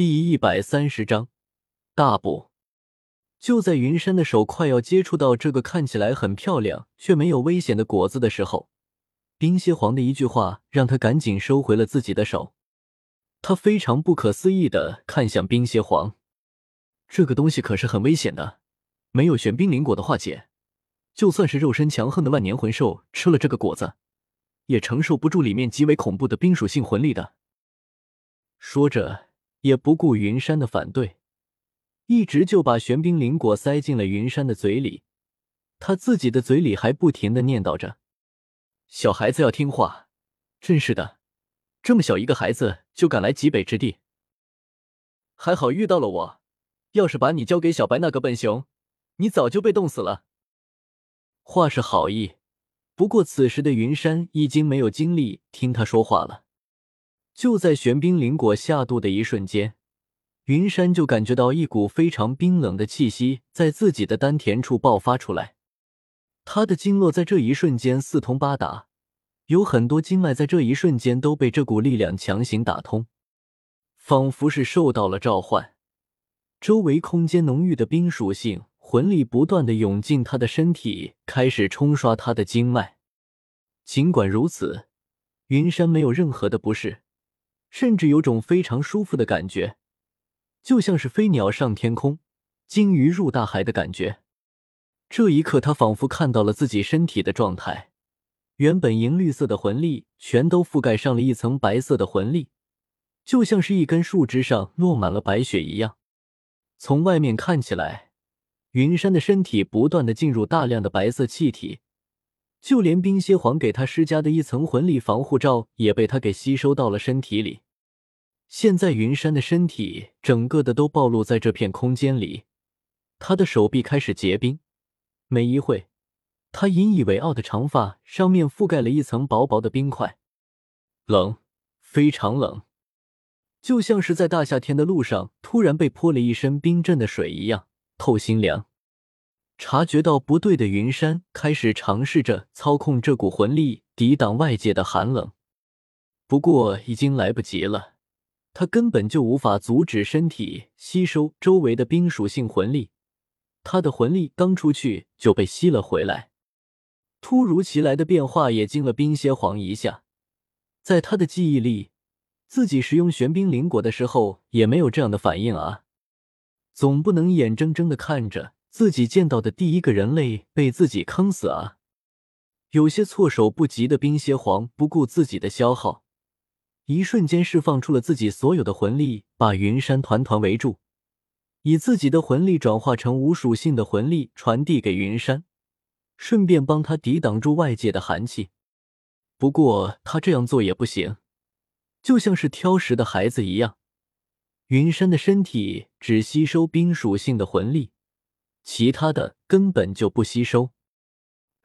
第一百三十章大补。就在云山的手快要接触到这个看起来很漂亮却没有危险的果子的时候，冰蝎皇的一句话让他赶紧收回了自己的手。他非常不可思议的看向冰蝎皇：“这个东西可是很危险的，没有玄冰灵果的化解，就算是肉身强横的万年魂兽吃了这个果子，也承受不住里面极为恐怖的冰属性魂力的。”说着。也不顾云山的反对，一直就把玄冰灵果塞进了云山的嘴里。他自己的嘴里还不停的念叨着：“小孩子要听话。”真是的，这么小一个孩子就敢来极北之地，还好遇到了我。要是把你交给小白那个笨熊，你早就被冻死了。话是好意，不过此时的云山已经没有精力听他说话了。就在玄冰灵果下肚的一瞬间，云山就感觉到一股非常冰冷的气息在自己的丹田处爆发出来。他的经络在这一瞬间四通八达，有很多经脉在这一瞬间都被这股力量强行打通，仿佛是受到了召唤。周围空间浓郁的冰属性魂力不断的涌进他的身体，开始冲刷他的经脉。尽管如此，云山没有任何的不适。甚至有种非常舒服的感觉，就像是飞鸟上天空、鲸鱼入大海的感觉。这一刻，他仿佛看到了自己身体的状态，原本银绿色的魂力全都覆盖上了一层白色的魂力，就像是一根树枝上落满了白雪一样。从外面看起来，云山的身体不断的进入大量的白色气体。就连冰蝎皇给他施加的一层魂力防护罩也被他给吸收到了身体里。现在云山的身体整个的都暴露在这片空间里，他的手臂开始结冰。没一会，他引以为傲的长发上面覆盖了一层薄薄的冰块，冷，非常冷，就像是在大夏天的路上突然被泼了一身冰镇的水一样，透心凉。察觉到不对的云山开始尝试着操控这股魂力抵挡外界的寒冷，不过已经来不及了，他根本就无法阻止身体吸收周围的冰属性魂力，他的魂力刚出去就被吸了回来。突如其来的变化也惊了冰蝎皇一下，在他的记忆里，自己使用玄冰灵果的时候也没有这样的反应啊，总不能眼睁睁的看着。自己见到的第一个人类被自己坑死啊！有些措手不及的冰蝎皇不顾自己的消耗，一瞬间释放出了自己所有的魂力，把云山团团围住，以自己的魂力转化成无属性的魂力传递给云山，顺便帮他抵挡住外界的寒气。不过他这样做也不行，就像是挑食的孩子一样，云山的身体只吸收冰属性的魂力。其他的根本就不吸收，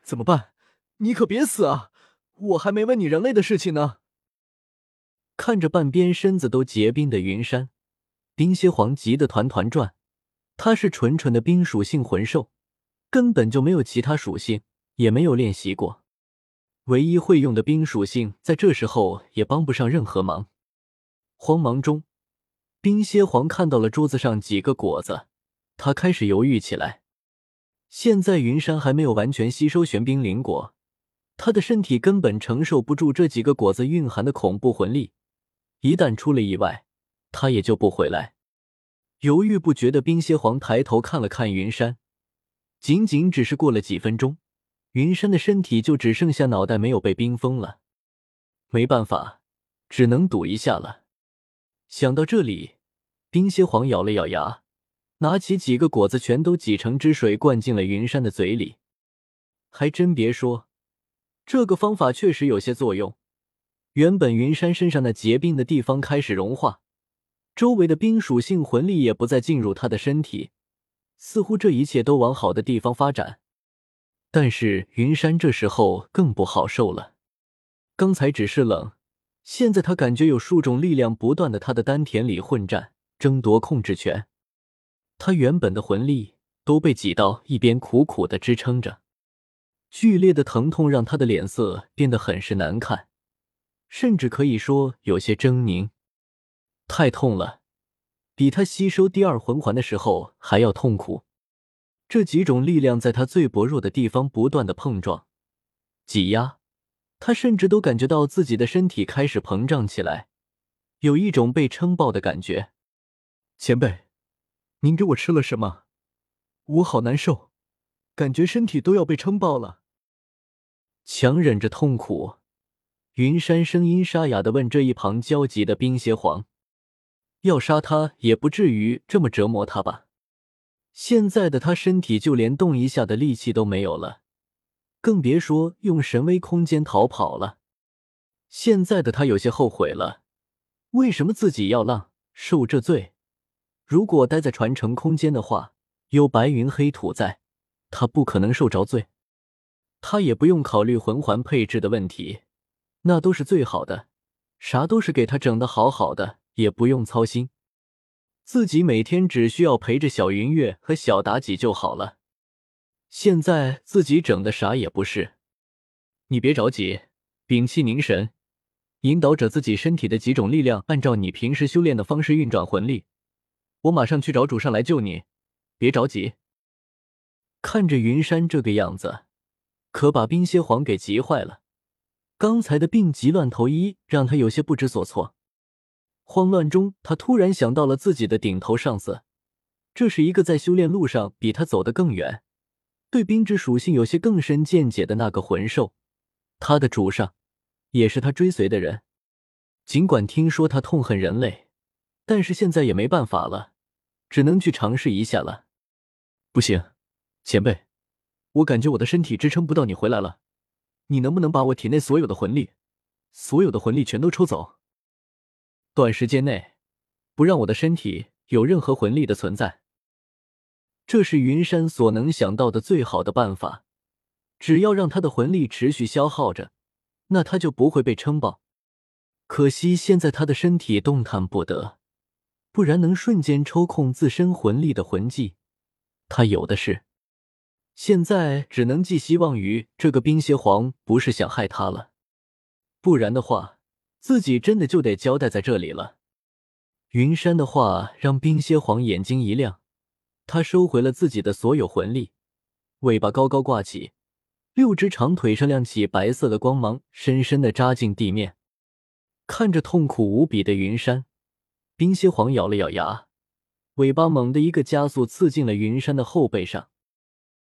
怎么办？你可别死啊！我还没问你人类的事情呢。看着半边身子都结冰的云山，冰蝎皇急得团团转。他是纯纯的冰属性魂兽，根本就没有其他属性，也没有练习过。唯一会用的冰属性，在这时候也帮不上任何忙。慌忙中，冰蝎皇看到了桌子上几个果子。他开始犹豫起来。现在云山还没有完全吸收玄冰灵果，他的身体根本承受不住这几个果子蕴含的恐怖魂力。一旦出了意外，他也救不回来。犹豫不决的冰蝎皇抬头看了看云山，仅仅只是过了几分钟，云山的身体就只剩下脑袋没有被冰封了。没办法，只能赌一下了。想到这里，冰蝎皇咬了咬牙。拿起几个果子，全都挤成汁水，灌进了云山的嘴里。还真别说，这个方法确实有些作用。原本云山身上那结冰的地方开始融化，周围的冰属性魂力也不再进入他的身体，似乎这一切都往好的地方发展。但是云山这时候更不好受了。刚才只是冷，现在他感觉有数种力量不断的他的丹田里混战，争夺控制权。他原本的魂力都被挤到一边，苦苦的支撑着。剧烈的疼痛让他的脸色变得很是难看，甚至可以说有些狰狞。太痛了，比他吸收第二魂环的时候还要痛苦。这几种力量在他最薄弱的地方不断的碰撞、挤压，他甚至都感觉到自己的身体开始膨胀起来，有一种被撑爆的感觉。前辈，您给我吃了什么？我好难受，感觉身体都要被撑爆了。强忍着痛苦，云山声音沙哑的问这一旁焦急的冰邪皇：“要杀他也不至于这么折磨他吧？现在的他身体就连动一下的力气都没有了，更别说用神威空间逃跑了。现在的他有些后悔了，为什么自己要浪受这罪？如果待在传承空间的话，有白云黑土在，他不可能受着罪。”他也不用考虑魂环配置的问题，那都是最好的，啥都是给他整的好好的，也不用操心，自己每天只需要陪着小云月和小妲己就好了。现在自己整的啥也不是，你别着急，屏气凝神，引导着自己身体的几种力量，按照你平时修炼的方式运转魂力。我马上去找主上来救你，别着急。看着云山这个样子。可把冰蝎皇给急坏了，刚才的病急乱投医让他有些不知所措。慌乱中，他突然想到了自己的顶头上司，这是一个在修炼路上比他走得更远，对冰之属性有些更深见解的那个魂兽，他的主上，也是他追随的人。尽管听说他痛恨人类，但是现在也没办法了，只能去尝试一下了。不行，前辈。我感觉我的身体支撑不到你回来了，你能不能把我体内所有的魂力，所有的魂力全都抽走？短时间内，不让我的身体有任何魂力的存在。这是云山所能想到的最好的办法。只要让他的魂力持续消耗着，那他就不会被撑爆。可惜现在他的身体动弹不得，不然能瞬间抽空自身魂力的魂技，他有的是。现在只能寄希望于这个冰蝎皇不是想害他了，不然的话，自己真的就得交代在这里了。云山的话让冰蝎皇眼睛一亮，他收回了自己的所有魂力，尾巴高高挂起，六只长腿上亮起白色的光芒，深深的扎进地面。看着痛苦无比的云山，冰蝎皇咬了咬牙，尾巴猛地一个加速，刺进了云山的后背上。